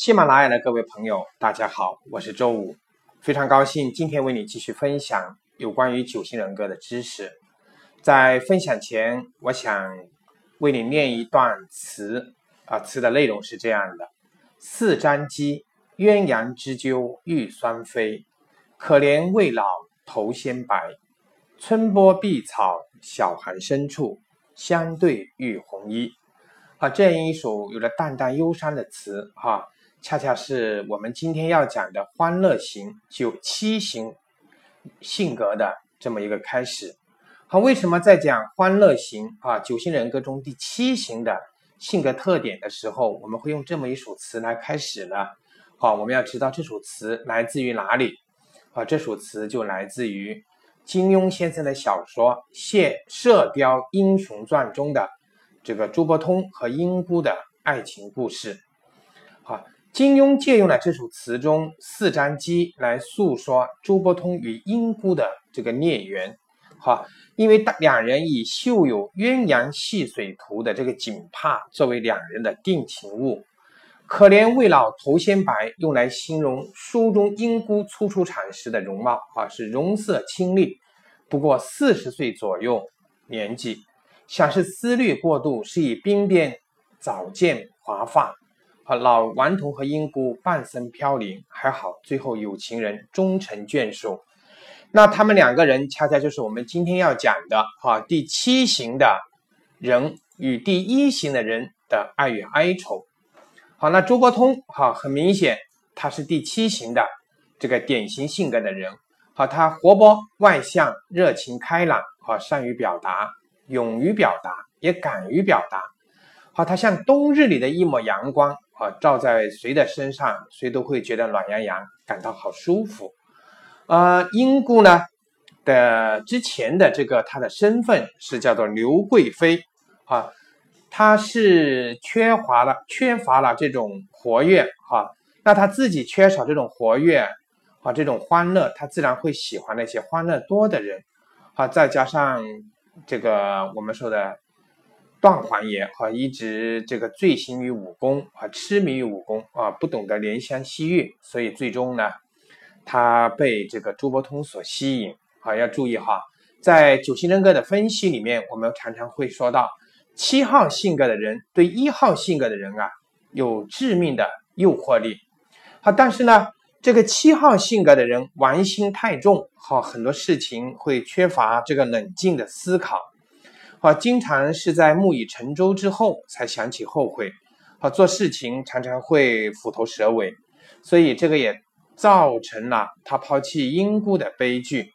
喜马拉雅的各位朋友，大家好，我是周五，非常高兴今天为你继续分享有关于九型人格的知识。在分享前，我想为你念一段词啊，词的内容是这样的：四砧鸡，鸳鸯织鸠欲双飞，可怜未老头先白。春波碧草小寒深处，相对浴红衣。啊，这样一首有着淡淡忧伤的词，哈，恰恰是我们今天要讲的欢乐型九七型性格的这么一个开始。好，为什么在讲欢乐型啊九型人格中第七型的性格特点的时候，我们会用这么一首词来开始呢？好，我们要知道这首词来自于哪里？啊，这首词就来自于金庸先生的小说《射射雕英雄传》中的。这个朱伯通和英姑的爱情故事，好，金庸借用了这首词中四张机来诉说朱伯通与英姑的这个孽缘，好，因为两人以绣有鸳鸯戏水图的这个锦帕作为两人的定情物，可怜未老头先白，用来形容书中英姑初出场时的容貌，啊，是容色清丽，不过四十岁左右年纪。想是思虑过度，是以鬓边早见华发。和老顽童和英姑半生飘零，还好最后有情人终成眷属。那他们两个人恰恰就是我们今天要讲的哈第七型的人与第一型的人的爱与哀愁。好，那周伯通哈很明显他是第七型的这个典型性格的人。好，他活泼外向、热情开朗，好善于表达。勇于表达，也敢于表达。好，他像冬日里的一抹阳光，啊，照在谁的身上，谁都会觉得暖洋洋，感到好舒服。呃，英姑呢的之前的这个她的身份是叫做刘贵妃，啊，她是缺乏了缺乏了这种活跃，哈，那她自己缺少这种活跃，啊，这种欢乐，她自然会喜欢那些欢乐多的人，啊，再加上。这个我们说的段皇爷哈，一直这个醉心于武功啊，痴迷于武功啊，不懂得怜香惜玉，所以最终呢，他被这个朱伯通所吸引。好，要注意哈，在九型人格的分析里面，我们常常会说到七号性格的人对一号性格的人啊，有致命的诱惑力。好，但是呢。这个七号性格的人玩心太重，好很多事情会缺乏这个冷静的思考，好经常是在木已成舟之后才想起后悔，好做事情常常会虎头蛇尾，所以这个也造成了他抛弃英姑的悲剧。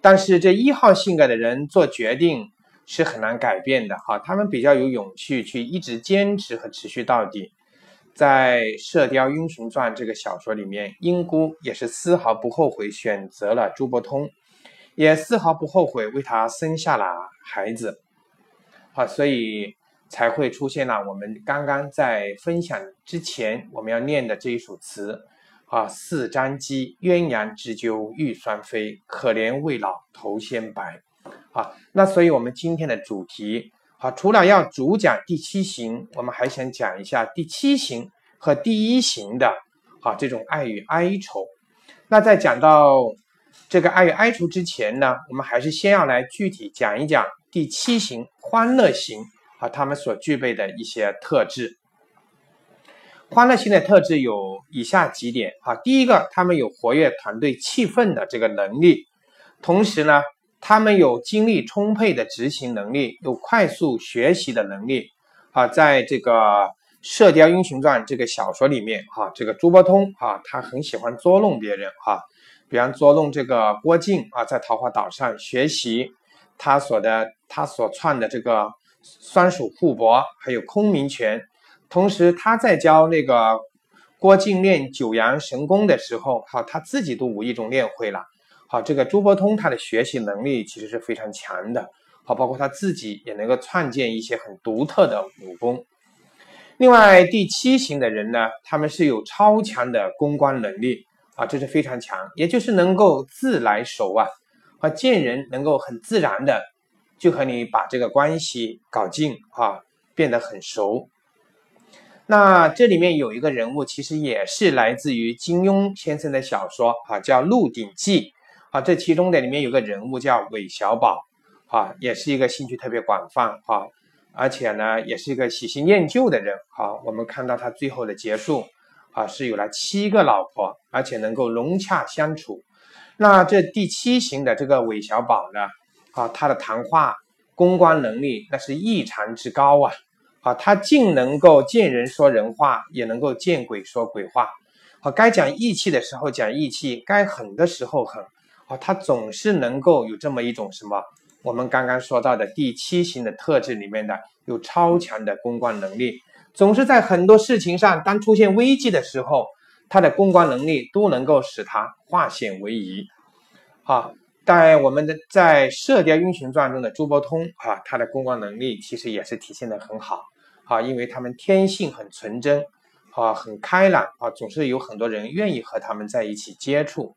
但是这一号性格的人做决定是很难改变的，哈，他们比较有勇气去一直坚持和持续到底。在《射雕英雄传》这个小说里面，英姑也是丝毫不后悔选择了朱伯通，也丝毫不后悔为他生下了孩子，好，所以才会出现了我们刚刚在分享之前我们要念的这一首词啊：“四砧机，鸳鸯织鸠玉双飞，可怜未老头先白。”啊，那所以我们今天的主题。好，除了要主讲第七型，我们还想讲一下第七型和第一型的，好这种爱与哀愁。那在讲到这个爱与哀愁之前呢，我们还是先要来具体讲一讲第七型欢乐型啊，他们所具备的一些特质。欢乐型的特质有以下几点啊，第一个，他们有活跃团队气氛的这个能力，同时呢。他们有精力充沛的执行能力，有快速学习的能力。啊，在这个《射雕英雄传》这个小说里面，哈，这个朱伯通啊，他很喜欢捉弄别人，哈，比方捉弄这个郭靖啊，在桃花岛上学习他所的他所创的这个双手互搏，还有空明拳。同时，他在教那个郭靖练九阳神功的时候，好，他自己都无意中练会了。好，这个朱伯通他的学习能力其实是非常强的，好，包括他自己也能够创建一些很独特的武功。另外，第七型的人呢，他们是有超强的公关能力啊，这是非常强，也就是能够自来熟啊，啊，见人能够很自然的就和你把这个关系搞近啊，变得很熟。那这里面有一个人物，其实也是来自于金庸先生的小说啊，叫《鹿鼎记》啊。这其中的里面有个人物叫韦小宝啊，也是一个兴趣特别广泛啊，而且呢，也是一个喜新厌旧的人啊。我们看到他最后的结束啊，是有了七个老婆，而且能够融洽相处。那这第七型的这个韦小宝呢，啊，他的谈话公关能力那是异常之高啊。啊，他竟能够见人说人话，也能够见鬼说鬼话。啊，该讲义气的时候讲义气，该狠的时候狠。啊，他总是能够有这么一种什么？我们刚刚说到的第七型的特质里面的，有超强的公关能力，总是在很多事情上，当出现危机的时候，他的公关能力都能够使他化险为夷。好。在我们的在《射雕英雄传》中的朱伯通啊，他的公关能力其实也是体现的很好啊，因为他们天性很纯真啊，很开朗啊，总是有很多人愿意和他们在一起接触。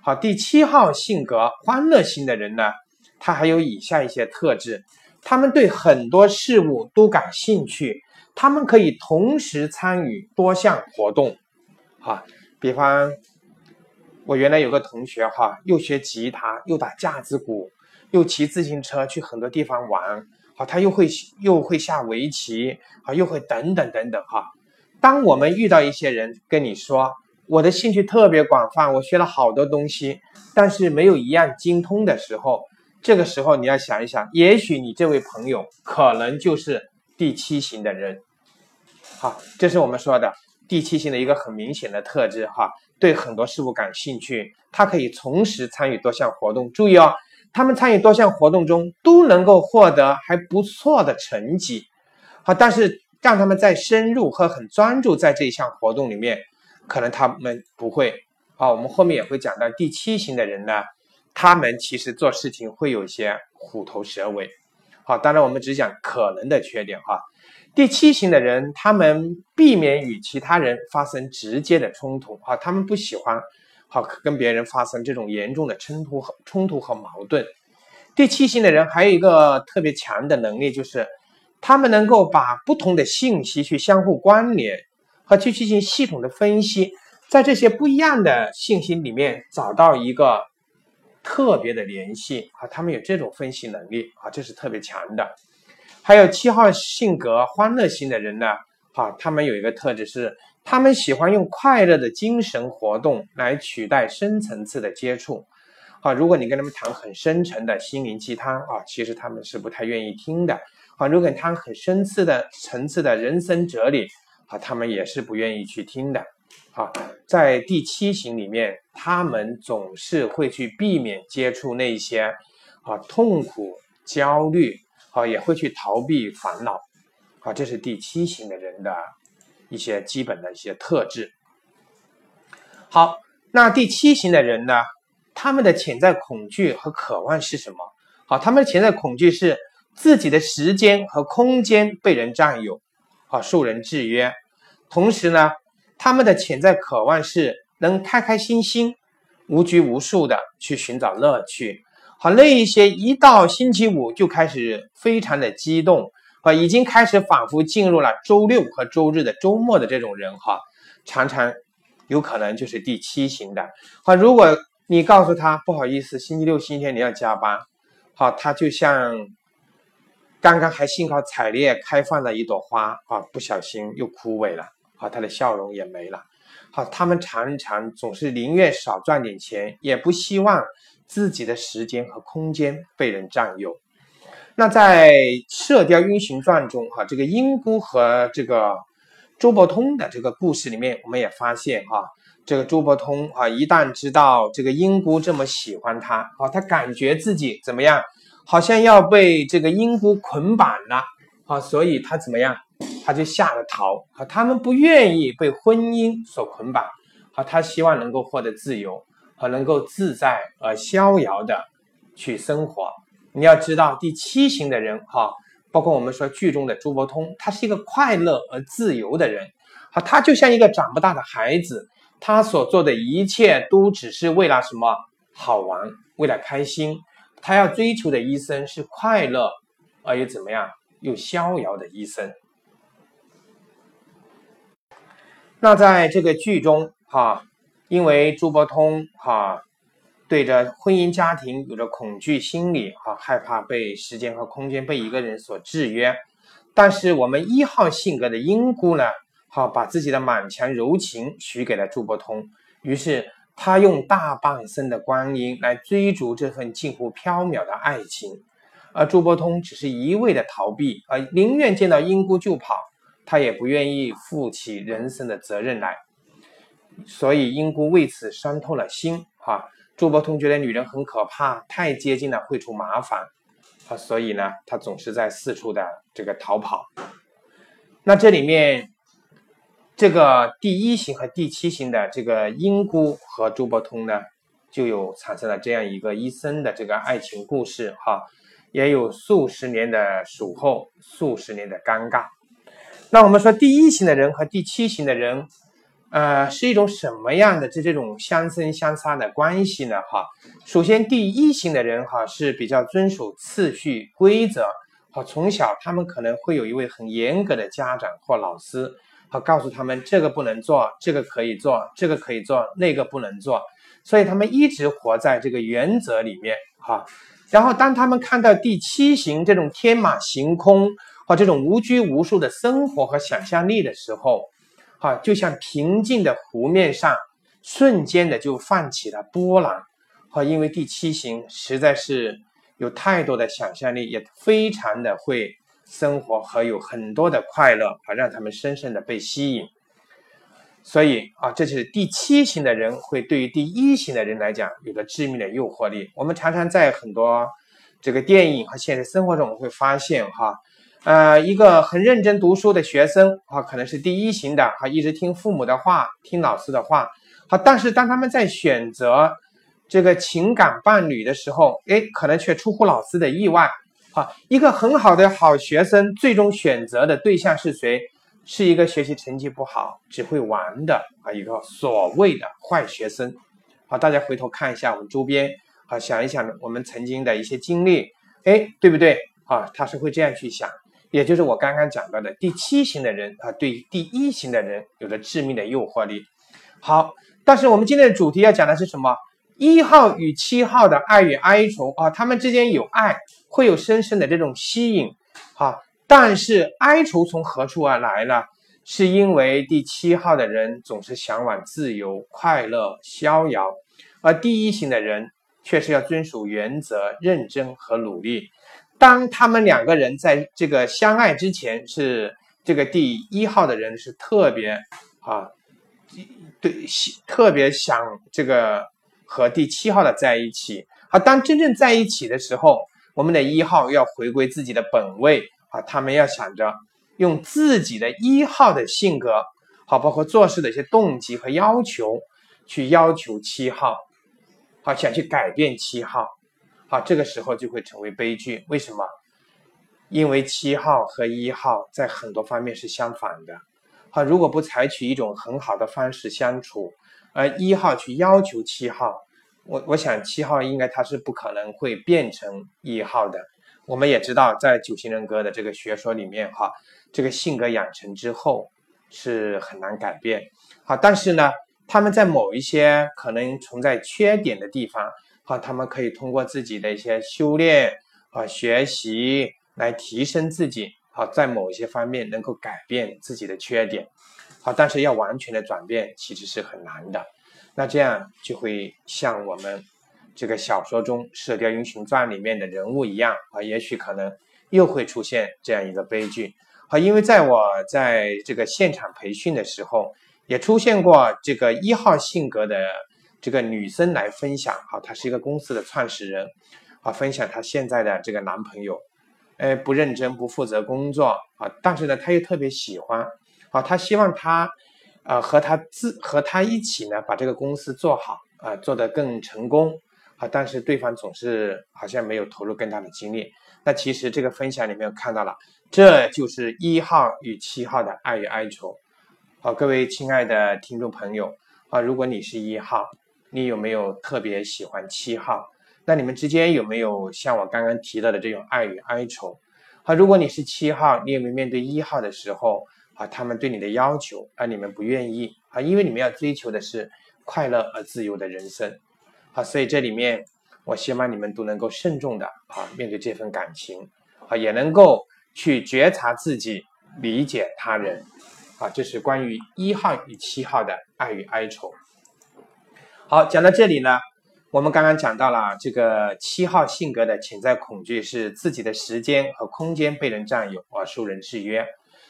好，第七号性格欢乐型的人呢，他还有以下一些特质：他们对很多事物都感兴趣，他们可以同时参与多项活动啊，比方。我原来有个同学哈，又学吉他，又打架子鼓，又骑自行车去很多地方玩，好，他又会又会下围棋，啊，又会等等等等哈。当我们遇到一些人跟你说我的兴趣特别广泛，我学了好多东西，但是没有一样精通的时候，这个时候你要想一想，也许你这位朋友可能就是第七型的人，好，这是我们说的第七型的一个很明显的特质哈。对很多事物感兴趣，他可以同时参与多项活动。注意哦，他们参与多项活动中都能够获得还不错的成绩。好，但是让他们再深入和很专注在这一项活动里面，可能他们不会。好，我们后面也会讲到第七型的人呢，他们其实做事情会有些虎头蛇尾。好，当然我们只讲可能的缺点哈。第七型的人，他们避免与其他人发生直接的冲突，啊，他们不喜欢，好跟别人发生这种严重的冲突和冲突和矛盾。第七型的人还有一个特别强的能力，就是他们能够把不同的信息去相互关联，和去进行系统的分析，在这些不一样的信息里面找到一个特别的联系，啊，他们有这种分析能力，啊，这是特别强的。还有七号性格欢乐型的人呢，哈，他们有一个特质是，他们喜欢用快乐的精神活动来取代深层次的接触，啊，如果你跟他们谈很深沉的心灵鸡汤啊，其实他们是不太愿意听的，啊，如果你谈很深次的层次的人生哲理，啊，他们也是不愿意去听的，啊，在第七型里面，他们总是会去避免接触那些啊痛苦、焦虑。好，也会去逃避烦恼，好，这是第七型的人的一些基本的一些特质。好，那第七型的人呢，他们的潜在恐惧和渴望是什么？好，他们的潜在恐惧是自己的时间和空间被人占有，啊，受人制约。同时呢，他们的潜在渴望是能开开心心、无拘无束的去寻找乐趣。好，那一些一到星期五就开始非常的激动，啊，已经开始仿佛进入了周六和周日的周末的这种人，哈，常常有可能就是第七型的。好，如果你告诉他不好意思，星期六、星期天你要加班，好，他就像刚刚还兴高采烈开放的一朵花，啊，不小心又枯萎了，好，他的笑容也没了。好，他们常常总是宁愿少赚点钱，也不希望。自己的时间和空间被人占有。那在《射雕英雄传》中，哈，这个英姑和这个周伯通的这个故事里面，我们也发现，哈，这个周伯通啊，一旦知道这个英姑这么喜欢他，啊，他感觉自己怎么样，好像要被这个英姑捆绑了，啊，所以他怎么样，他就下了逃，啊，他们不愿意被婚姻所捆绑，啊，他希望能够获得自由。和能够自在而逍遥的去生活。你要知道，第七型的人哈，包括我们说剧中的朱伯通，他是一个快乐而自由的人。好，他就像一个长不大的孩子，他所做的一切都只是为了什么？好玩，为了开心。他要追求的一生是快乐而又怎么样？又逍遥的一生。那在这个剧中，哈，因为朱伯通哈对着婚姻家庭有着恐惧心理，哈，害怕被时间和空间被一个人所制约。但是我们一号性格的英姑呢，哈，把自己的满腔柔情许给了朱伯通，于是他用大半生的光阴来追逐这份近乎缥缈的爱情，而朱伯通只是一味的逃避，而宁愿见到英姑就跑。他也不愿意负起人生的责任来，所以英姑为此伤透了心。哈，朱伯通觉得女人很可怕，太接近了会出麻烦，啊，所以呢，他总是在四处的这个逃跑。那这里面，这个第一型和第七型的这个英姑和朱伯通呢，就有产生了这样一个一生的这个爱情故事。哈，也有数十年的守候，数十年的尴尬。那我们说第一型的人和第七型的人，呃，是一种什么样的这这种相生相杀的关系呢？哈，首先第一型的人哈是比较遵守次序规则，好，从小他们可能会有一位很严格的家长或老师，好，告诉他们这个不能做，这个可以做，这个可以做，那个不能做，所以他们一直活在这个原则里面，哈。然后当他们看到第七型这种天马行空。和这种无拘无束的生活和想象力的时候，哈，就像平静的湖面上，瞬间的就泛起了波澜。哈，因为第七型实在是有太多的想象力，也非常的会生活和有很多的快乐，啊，让他们深深的被吸引。所以啊，这就是第七型的人会对于第一型的人来讲有着致命的诱惑力。我们常常在很多这个电影和现实生活中会发现，哈。呃，一个很认真读书的学生啊，可能是第一型的啊，一直听父母的话，听老师的话。好，但是当他们在选择这个情感伴侣的时候，哎，可能却出乎老师的意外。好，一个很好的好学生，最终选择的对象是谁？是一个学习成绩不好、只会玩的啊，一个所谓的坏学生。好，大家回头看一下我们周边，好，想一想我们曾经的一些经历，哎，对不对？啊，他是会这样去想。也就是我刚刚讲到的第七型的人啊，对第一型的人有着致命的诱惑力。好，但是我们今天的主题要讲的是什么？一号与七号的爱与哀愁啊，他们之间有爱，会有深深的这种吸引。好，但是哀愁从何处而来呢？是因为第七号的人总是向往自由、快乐、逍遥，而第一型的人却是要遵守原则、认真和努力。当他们两个人在这个相爱之前，是这个第一号的人是特别啊，对，特别想这个和第七号的在一起。好，当真正在一起的时候，我们的一号要回归自己的本位啊，他们要想着用自己的一号的性格，好，包括做事的一些动机和要求，去要求七号，好，想去改变七号。好，这个时候就会成为悲剧。为什么？因为七号和一号在很多方面是相反的。好，如果不采取一种很好的方式相处，而一号去要求七号，我我想七号应该他是不可能会变成一号的。我们也知道，在九型人格的这个学说里面，哈，这个性格养成之后是很难改变。好，但是呢，他们在某一些可能存在缺点的地方。啊，他们可以通过自己的一些修炼啊、学习来提升自己，好，在某些方面能够改变自己的缺点，好，但是要完全的转变其实是很难的。那这样就会像我们这个小说中《射雕英雄传》里面的人物一样啊，也许可能又会出现这样一个悲剧。好，因为在我在这个现场培训的时候，也出现过这个一号性格的。这个女生来分享哈，她是一个公司的创始人，啊，分享她现在的这个男朋友，哎，不认真不负责工作啊，但是呢，她又特别喜欢，啊，她希望他，啊，和他自和他一起呢，把这个公司做好啊，做得更成功啊，但是对方总是好像没有投入更大的精力。那其实这个分享里面看到了，这就是一号与七号的爱与哀愁。好，各位亲爱的听众朋友啊，如果你是一号。你有没有特别喜欢七号？那你们之间有没有像我刚刚提到的这种爱与哀愁？好，如果你是七号，你有没有面对一号的时候，啊，他们对你的要求，而你们不愿意啊，因为你们要追求的是快乐而自由的人生啊，所以这里面我希望你们都能够慎重的啊面对这份感情啊，也能够去觉察自己，理解他人啊，这是关于一号与七号的爱与哀愁。好，讲到这里呢。我们刚刚讲到了这个七号性格的潜在恐惧是自己的时间和空间被人占有而受人制约，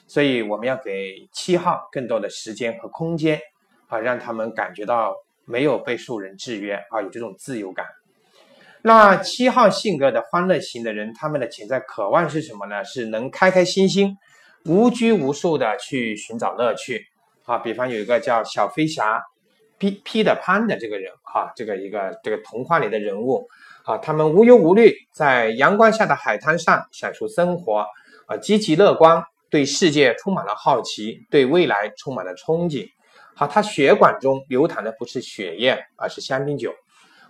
所以我们要给七号更多的时间和空间啊，让他们感觉到没有被受人制约啊，有这种自由感。那七号性格的欢乐型的人，他们的潜在渴望是什么呢？是能开开心心、无拘无束的去寻找乐趣啊。比方有一个叫小飞侠。披披的潘的这个人哈，这个一个这个童话里的人物啊，他们无忧无虑，在阳光下的海滩上享受生活啊，积极乐观，对世界充满了好奇，对未来充满了憧憬。好，他血管中流淌的不是血液，而是香槟酒。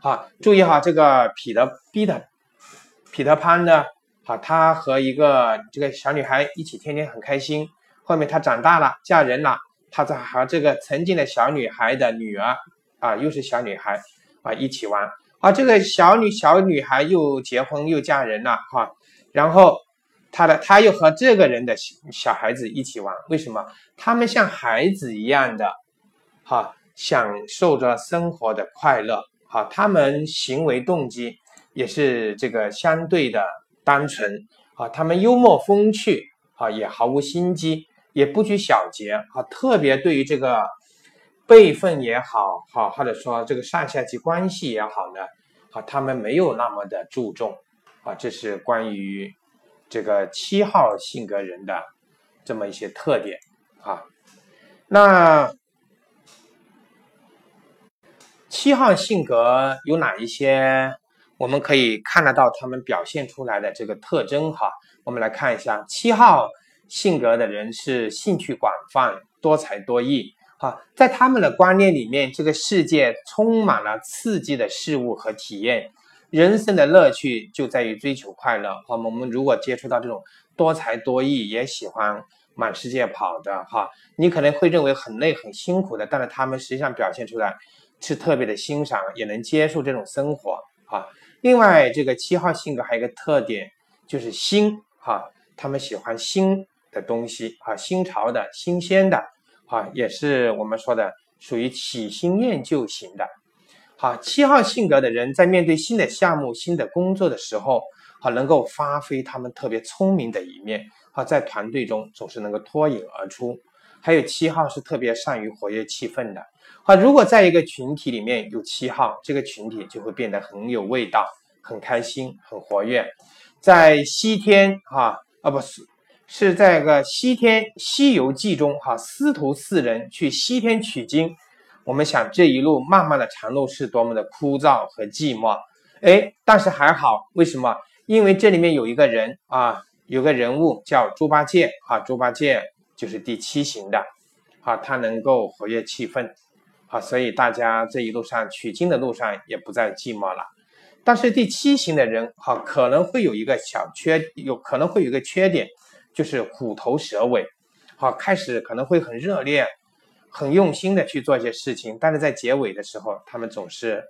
好，注意哈，这个彼得彼得彼得潘呢，好，他和一个这个小女孩一起天天很开心，后面他长大了，嫁人了。他在和这个曾经的小女孩的女儿啊，又是小女孩啊，一起玩啊。这个小女小女孩又结婚又嫁人了哈。然后他的他又和这个人的小孩子一起玩，为什么？他们像孩子一样的哈，享受着生活的快乐哈。他们行为动机也是这个相对的单纯啊。他们幽默风趣啊，也毫无心机。也不拘小节啊，特别对于这个辈分也好，好或者说这个上下级关系也好呢，啊，他们没有那么的注重啊，这是关于这个七号性格人的这么一些特点啊。那七号性格有哪一些我们可以看得到他们表现出来的这个特征哈？我们来看一下七号。性格的人是兴趣广泛、多才多艺，哈，在他们的观念里面，这个世界充满了刺激的事物和体验，人生的乐趣就在于追求快乐。哈，我们如果接触到这种多才多艺、也喜欢满世界跑的，哈，你可能会认为很累、很辛苦的，但是他们实际上表现出来是特别的欣赏，也能接受这种生活，哈。另外，这个七号性格还有一个特点就是新，哈，他们喜欢新。的东西啊，新潮的、新鲜的啊，也是我们说的属于喜新厌旧型的。好，七号性格的人在面对新的项目、新的工作的时候，好能够发挥他们特别聪明的一面。好，在团队中总是能够脱颖而出。还有七号是特别善于活跃气氛的。好，如果在一个群体里面有七号，这个群体就会变得很有味道、很开心、很活跃。在西天哈啊不是。是在个西天《西游记》中，哈，师徒四人去西天取经。我们想这一路漫漫的长路是多么的枯燥和寂寞，哎，但是还好，为什么？因为这里面有一个人啊，有个人物叫猪八戒啊，猪八戒就是第七型的，啊，他能够活跃气氛，啊，所以大家这一路上取经的路上也不再寂寞了。但是第七型的人，哈，可能会有一个小缺，有可能会有一个缺点。就是虎头蛇尾，好，开始可能会很热烈、很用心的去做一些事情，但是在结尾的时候，他们总是，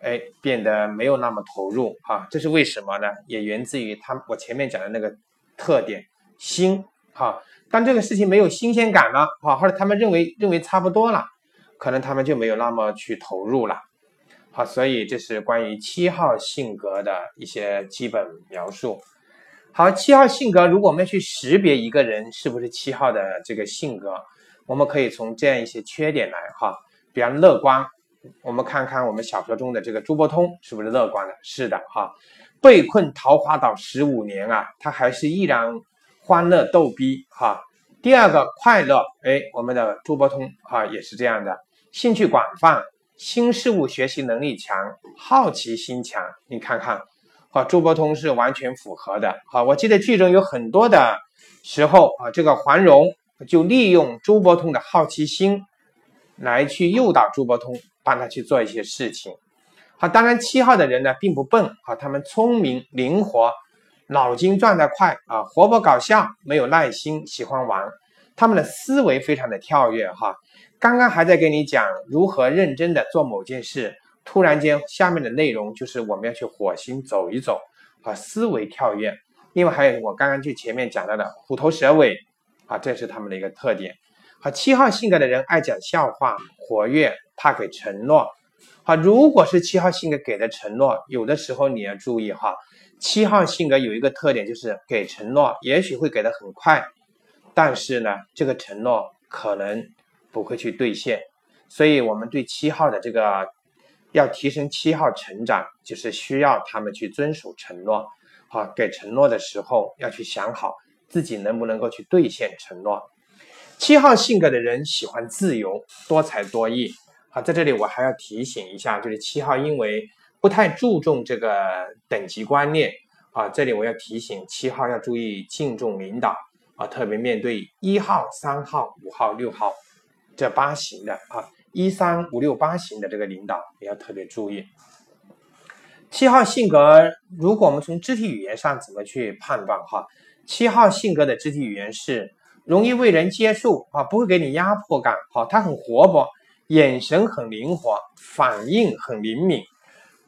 哎，变得没有那么投入，哈，这是为什么呢？也源自于他我前面讲的那个特点，新，哈，当这个事情没有新鲜感了，哈，或者他们认为认为差不多了，可能他们就没有那么去投入了，好，所以这是关于七号性格的一些基本描述。好，七号性格，如果我们要去识别一个人是不是七号的这个性格，我们可以从这样一些缺点来哈，比方乐观，我们看看我们小说中的这个朱伯通是不是乐观的？是的哈，被困桃花岛十五年啊，他还是依然欢乐逗逼哈。第二个快乐，哎，我们的朱伯通哈也是这样的，兴趣广泛，新事物学习能力强，好奇心强，你看看。和，朱伯通是完全符合的。好，我记得剧中有很多的时候啊，这个黄蓉就利用朱伯通的好奇心来去诱导朱伯通帮他去做一些事情。好，当然七号的人呢并不笨啊，他们聪明灵活，脑筋转得快啊，活泼搞笑，没有耐心，喜欢玩。他们的思维非常的跳跃哈。刚刚还在跟你讲如何认真的做某件事，突然间下面的内容就是我们要去火星走一走啊，思维跳跃。另外还有我刚刚就前面讲到的虎头蛇尾啊，这是他们的一个特点。好，七号性格的人爱讲笑话，活跃，怕给承诺。好，如果是七号性格给的承诺，有的时候你要注意哈。七号性格有一个特点，就是给承诺，也许会给的很快，但是呢，这个承诺可能不会去兑现。所以，我们对七号的这个要提升七号成长，就是需要他们去遵守承诺。好，给承诺的时候要去想好自己能不能够去兑现承诺。七号性格的人喜欢自由、多才多艺。好，在这里我还要提醒一下，就是七号因为不太注重这个等级观念啊，这里我要提醒七号要注意敬重领导啊，特别面对一号、三号、五号、六号这八型的啊，一三五六八型的这个领导也要特别注意。七号性格，如果我们从肢体语言上怎么去判断哈？七号性格的肢体语言是。容易为人接受啊，不会给你压迫感。好，他很活泼，眼神很灵活，反应很灵敏，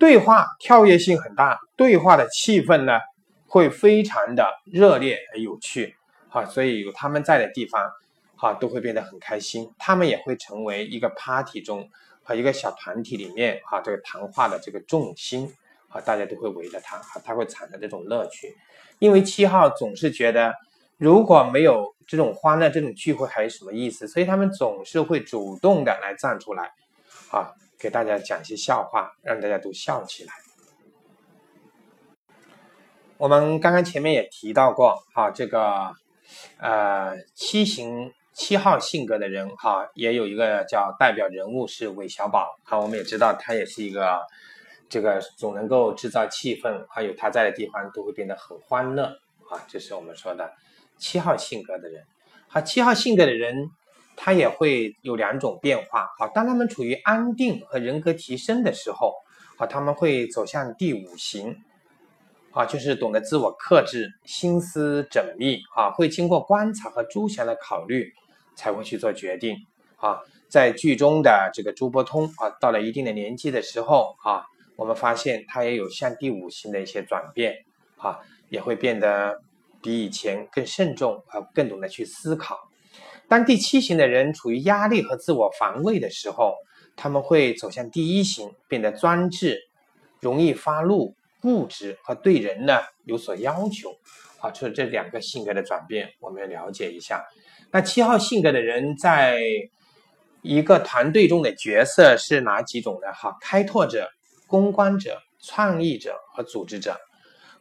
对话跳跃性很大，对话的气氛呢会非常的热烈而有趣。好，所以有他们在的地方，啊都会变得很开心。他们也会成为一个 party 中和一个小团体里面哈这个谈话的这个重心。啊，大家都会围着他，哈，他会产生这种乐趣。因为七号总是觉得。如果没有这种欢乐、这种聚会，还有什么意思？所以他们总是会主动的来站出来，啊，给大家讲一些笑话，让大家都笑起来。我们刚刚前面也提到过，哈，这个呃七型七号性格的人，哈，也有一个叫代表人物是韦小宝，哈，我们也知道他也是一个这个总能够制造气氛，还有他在的地方都会变得很欢乐，啊，这是我们说的。七号性格的人，好，七号性格的人，他也会有两种变化。好，当他们处于安定和人格提升的时候，好，他们会走向第五型，啊，就是懂得自我克制，心思缜密，啊，会经过观察和周详的考虑才会去做决定。啊，在剧中的这个朱伯通，啊，到了一定的年纪的时候，啊，我们发现他也有向第五型的一些转变，啊，也会变得。比以前更慎重啊，更懂得去思考。当第七型的人处于压力和自我防卫的时候，他们会走向第一型，变得专制，容易发怒、固执和对人呢有所要求。好，除了这两个性格的转变，我们要了解一下。那七号性格的人在一个团队中的角色是哪几种呢？哈，开拓者、公关者、创意者和组织者。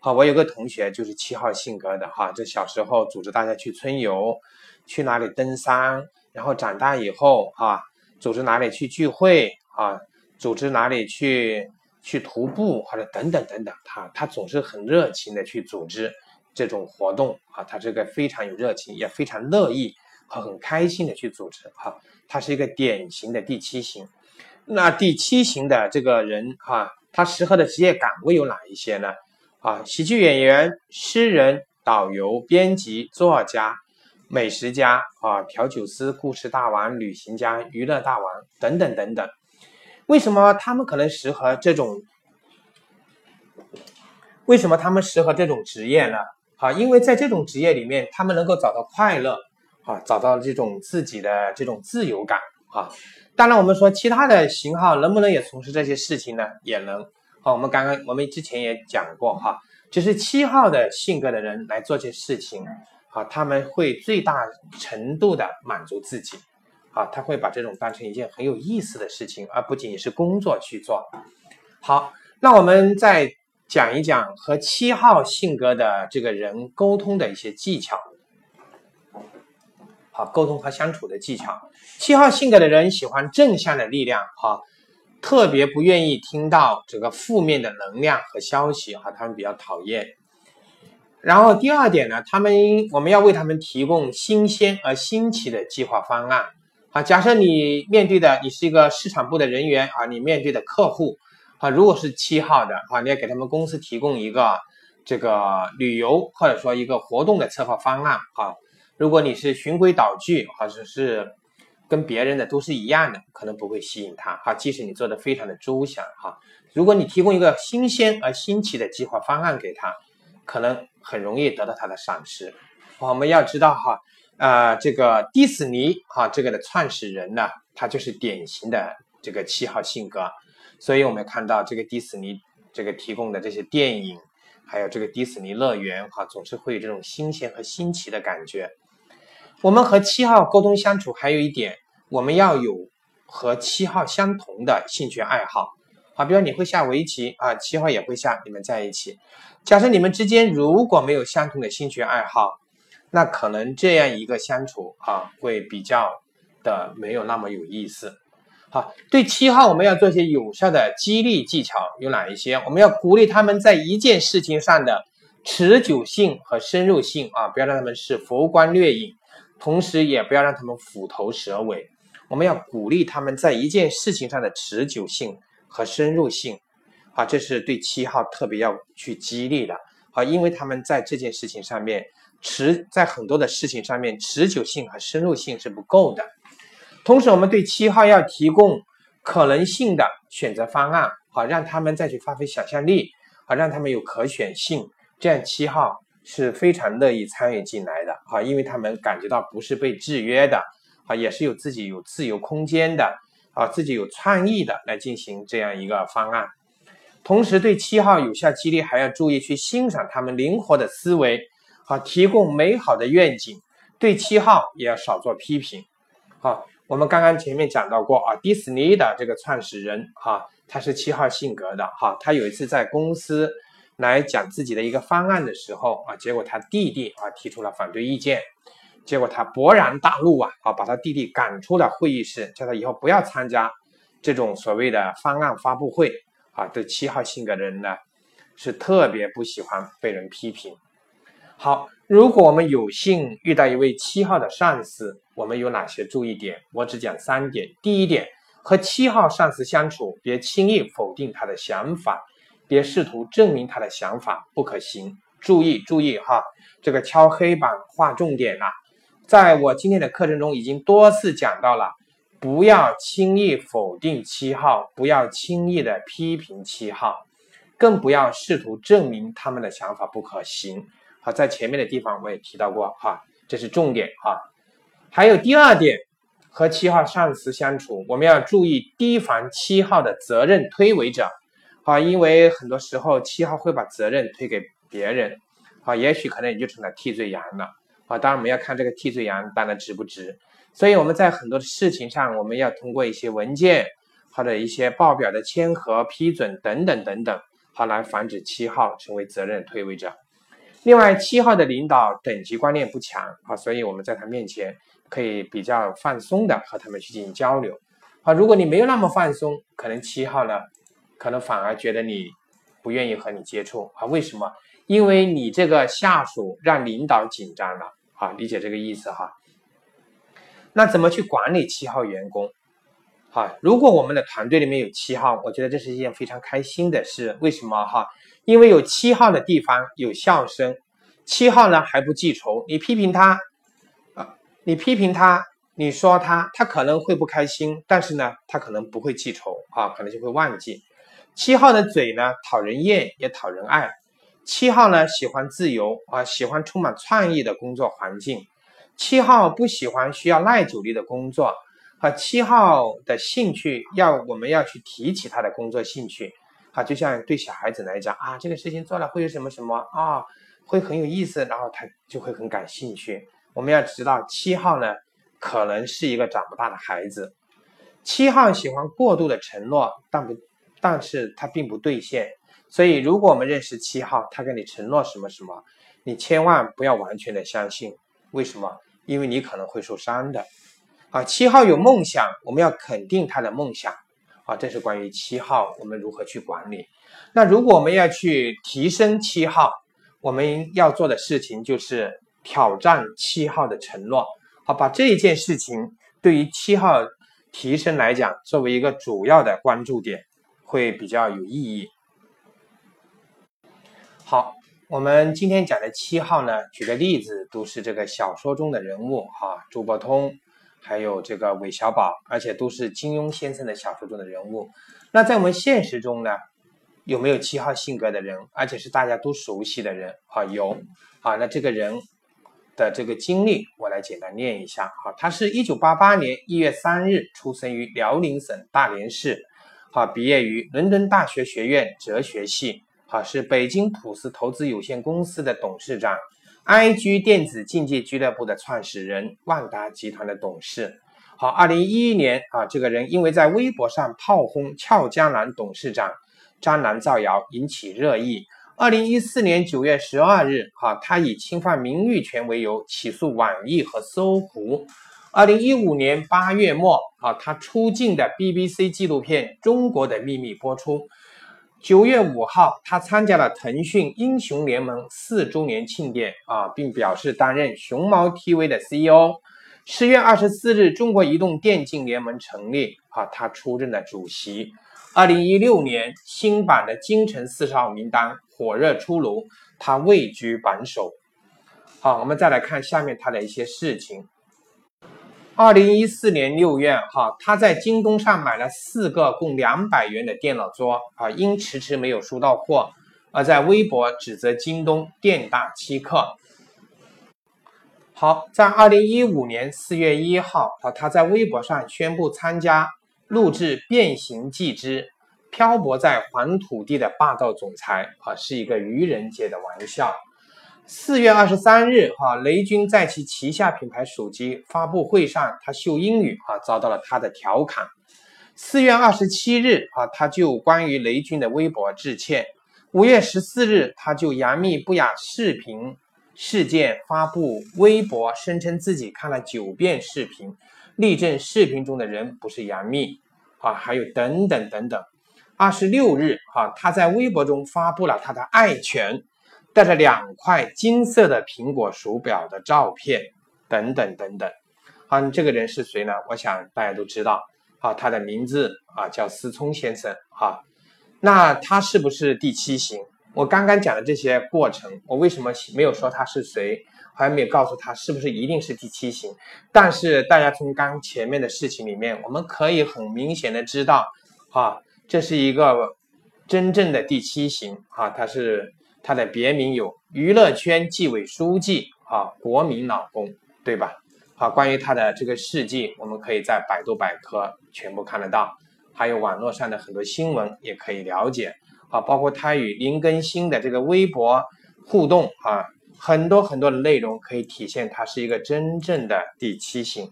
好，我有个同学就是七号性格的哈，这小时候组织大家去春游，去哪里登山，然后长大以后哈，组织哪里去聚会啊，组织哪里去去徒步或者等等等等，他他总是很热情的去组织这种活动啊，他这个非常有热情，也非常乐意和很开心的去组织哈，他是一个典型的第七型。那第七型的这个人哈，他适合的职业岗位有哪一些呢？啊，喜剧演员、诗人、导游、编辑、作家、美食家啊，调酒师、故事大王、旅行家、娱乐大王等等等等。为什么他们可能适合这种？为什么他们适合这种职业呢？啊，因为在这种职业里面，他们能够找到快乐，啊，找到这种自己的这种自由感，啊。当然，我们说其他的型号能不能也从事这些事情呢？也能。好，我们刚刚我们之前也讲过哈，就是七号的性格的人来做这些事情，啊，他们会最大程度的满足自己，啊，他会把这种当成一件很有意思的事情，而不仅仅是工作去做。好，那我们在讲一讲和七号性格的这个人沟通的一些技巧。好，沟通和相处的技巧。七号性格的人喜欢正向的力量，哈。特别不愿意听到这个负面的能量和消息哈，他们比较讨厌。然后第二点呢，他们我们要为他们提供新鲜而新奇的计划方案。啊，假设你面对的你是一个市场部的人员啊，你面对的客户啊，如果是七号的啊，你要给他们公司提供一个这个旅游或者说一个活动的策划方案啊，如果你是循规蹈矩，或者是跟别人的都是一样的，可能不会吸引他哈。即使你做的非常的周详哈，如果你提供一个新鲜而新奇的计划方案给他，可能很容易得到他的赏识。我们要知道哈，呃，这个迪士尼哈这个的创始人呢，他就是典型的这个七号性格，所以我们看到这个迪士尼这个提供的这些电影，还有这个迪士尼乐园哈，总是会有这种新鲜和新奇的感觉。我们和七号沟通相处，还有一点，我们要有和七号相同的兴趣爱好。好，比如你会下围棋啊，七号也会下，你们在一起。假设你们之间如果没有相同的兴趣爱好，那可能这样一个相处啊，会比较的没有那么有意思。好，对七号我们要做一些有效的激励技巧，有哪一些？我们要鼓励他们在一件事情上的持久性和深入性啊，不要让他们是佛光掠影。同时，也不要让他们虎头蛇尾。我们要鼓励他们在一件事情上的持久性和深入性，啊，这是对七号特别要去激励的，啊，因为他们在这件事情上面持，在很多的事情上面持久性和深入性是不够的。同时，我们对七号要提供可能性的选择方案，好，让他们再去发挥想象力，好，让他们有可选性，这样七号。是非常乐意参与进来的啊，因为他们感觉到不是被制约的啊，也是有自己有自由空间的啊，自己有创意的来进行这样一个方案。同时，对七号有效激励，还要注意去欣赏他们灵活的思维啊，提供美好的愿景。对七号也要少做批评。好，我们刚刚前面讲到过啊，迪士尼的这个创始人哈，他是七号性格的哈，他有一次在公司。来讲自己的一个方案的时候啊，结果他弟弟啊提出了反对意见，结果他勃然大怒啊啊，把他弟弟赶出了会议室，叫他以后不要参加这种所谓的方案发布会啊。对七号性格的人呢，是特别不喜欢被人批评。好，如果我们有幸遇到一位七号的上司，我们有哪些注意点？我只讲三点。第一点，和七号上司相处，别轻易否定他的想法。别试图证明他的想法不可行。注意注意哈，这个敲黑板画重点啊！在我今天的课程中已经多次讲到了，不要轻易否定七号，不要轻易的批评七号，更不要试图证明他们的想法不可行。好，在前面的地方我也提到过哈，这是重点哈。还有第二点，和七号上司相处，我们要注意提防七号的责任推诿者。好，因为很多时候七号会把责任推给别人，好，也许可能也就成了替罪羊了。啊，当然我们要看这个替罪羊担的值不值。所以我们在很多的事情上，我们要通过一些文件或者一些报表的签合、批准等等等等，好来防止七号成为责任推诿者。另外，七号的领导等级观念不强，啊，所以我们在他面前可以比较放松的和他们去进行交流。好，如果你没有那么放松，可能七号呢？可能反而觉得你不愿意和你接触啊？为什么？因为你这个下属让领导紧张了啊？理解这个意思哈？那怎么去管理七号员工？哈，如果我们的团队里面有七号，我觉得这是一件非常开心的事。为什么哈？因为有七号的地方有笑声，七号呢还不记仇。你批评他，你批评他，你说他，他可能会不开心，但是呢，他可能不会记仇啊，可能就会忘记。七号的嘴呢，讨人厌也讨人爱。七号呢，喜欢自由啊，喜欢充满创意的工作环境。七号不喜欢需要耐久力的工作。啊，七号的兴趣要我们要去提起他的工作兴趣。啊，就像对小孩子来讲啊，这个事情做了会有什么什么啊，会很有意思，然后他就会很感兴趣。我们要知道，七号呢，可能是一个长不大的孩子。七号喜欢过度的承诺，但不。但是他并不兑现，所以如果我们认识七号，他跟你承诺什么什么，你千万不要完全的相信。为什么？因为你可能会受伤的。啊，七号有梦想，我们要肯定他的梦想。啊，这是关于七号我们如何去管理。那如果我们要去提升七号，我们要做的事情就是挑战七号的承诺。好，把这一件事情对于七号提升来讲，作为一个主要的关注点。会比较有意义。好，我们今天讲的七号呢，举的例子都是这个小说中的人物哈，周伯通，还有这个韦小宝，而且都是金庸先生的小说中的人物。那在我们现实中呢，有没有七号性格的人，而且是大家都熟悉的人？哈，有啊。那这个人的这个经历，我来简单念一下。哈，他是一九八八年一月三日出生于辽宁省大连市，哈，毕业于伦敦大学学院哲学系。啊，是北京普思投资有限公司的董事长，IG 电子竞技俱乐部的创始人，万达集团的董事。好，二零一一年啊，这个人因为在微博上炮轰俏江南董事长张楠造谣，引起热议。二零一四年九月十二日，哈，他以侵犯名誉权为由起诉网易和搜狐。二零一五年八月末，啊，他出镜的 BBC 纪录片《中国的秘密》播出。九月五号，他参加了腾讯英雄联盟四周年庆典啊，并表示担任熊猫 TV 的 CEO。十月二十四日，中国移动电竞联盟成立啊，他出任了主席。二零一六年，新版的京城四十号名单火热出炉，他位居榜首。好，我们再来看下面他的一些事情。二零一四年六月，哈，他在京东上买了四个共两百元的电脑桌，啊，因迟迟没有收到货，而在微博指责京东店大欺客。好，在二零一五年四月一号，啊，他在微博上宣布参加录制《变形计之漂泊在黄土地的霸道总裁》，啊，是一个愚人节的玩笑。四月二十三日，哈，雷军在其旗下品牌手机发布会上，他秀英语，啊，遭到了他的调侃。四月二十七日，啊，他就关于雷军的微博致歉。五月十四日，他就杨幂不雅视频事件发布微博，声称自己看了九遍视频，力证视频中的人不是杨幂，啊，还有等等等等。二十六日，哈，他在微博中发布了他的爱犬。带着两块金色的苹果手表的照片，等等等等。啊，这个人是谁呢？我想大家都知道。啊，他的名字啊叫思聪先生。哈，那他是不是第七型？我刚刚讲的这些过程，我为什么没有说他是谁？还没有告诉他是不是一定是第七型？但是大家从刚前面的事情里面，我们可以很明显的知道，啊，这是一个真正的第七型。啊，他是。他的别名有娱乐圈纪委书记啊，国民老公，对吧？好，关于他的这个事迹，我们可以在百度百科全部看得到，还有网络上的很多新闻也可以了解。啊，包括他与林更新的这个微博互动啊，很多很多的内容可以体现他是一个真正的第七型。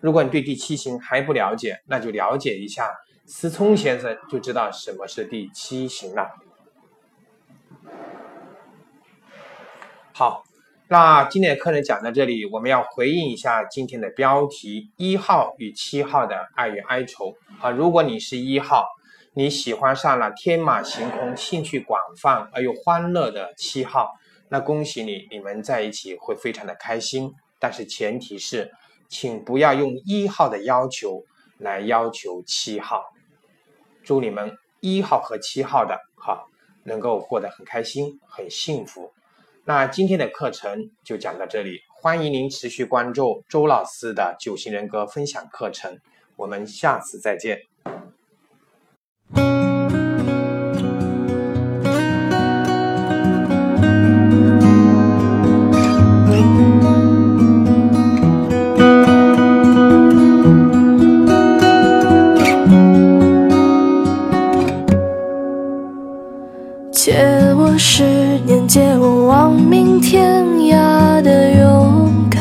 如果你对第七型还不了解，那就了解一下思聪先生，就知道什么是第七型了。好，那今天的课程讲到这里，我们要回应一下今天的标题：一号与七号的爱与哀愁。啊，如果你是一号，你喜欢上了天马行空、兴趣广泛而又欢乐的七号，那恭喜你，你们在一起会非常的开心。但是前提是，请不要用一号的要求来要求七号。祝你们一号和七号的哈能够过得很开心、很幸福。那今天的课程就讲到这里，欢迎您持续关注周老师的九型人格分享课程，我们下次再见。借我亡命天涯的勇敢，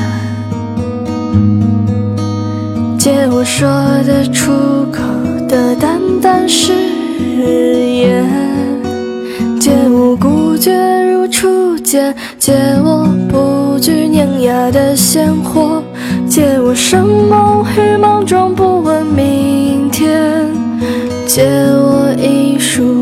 借我说得出口的淡淡誓言，借我孤绝如初见，借我不惧碾压的鲜活，借我生猛与莽撞，不问明天，借我一束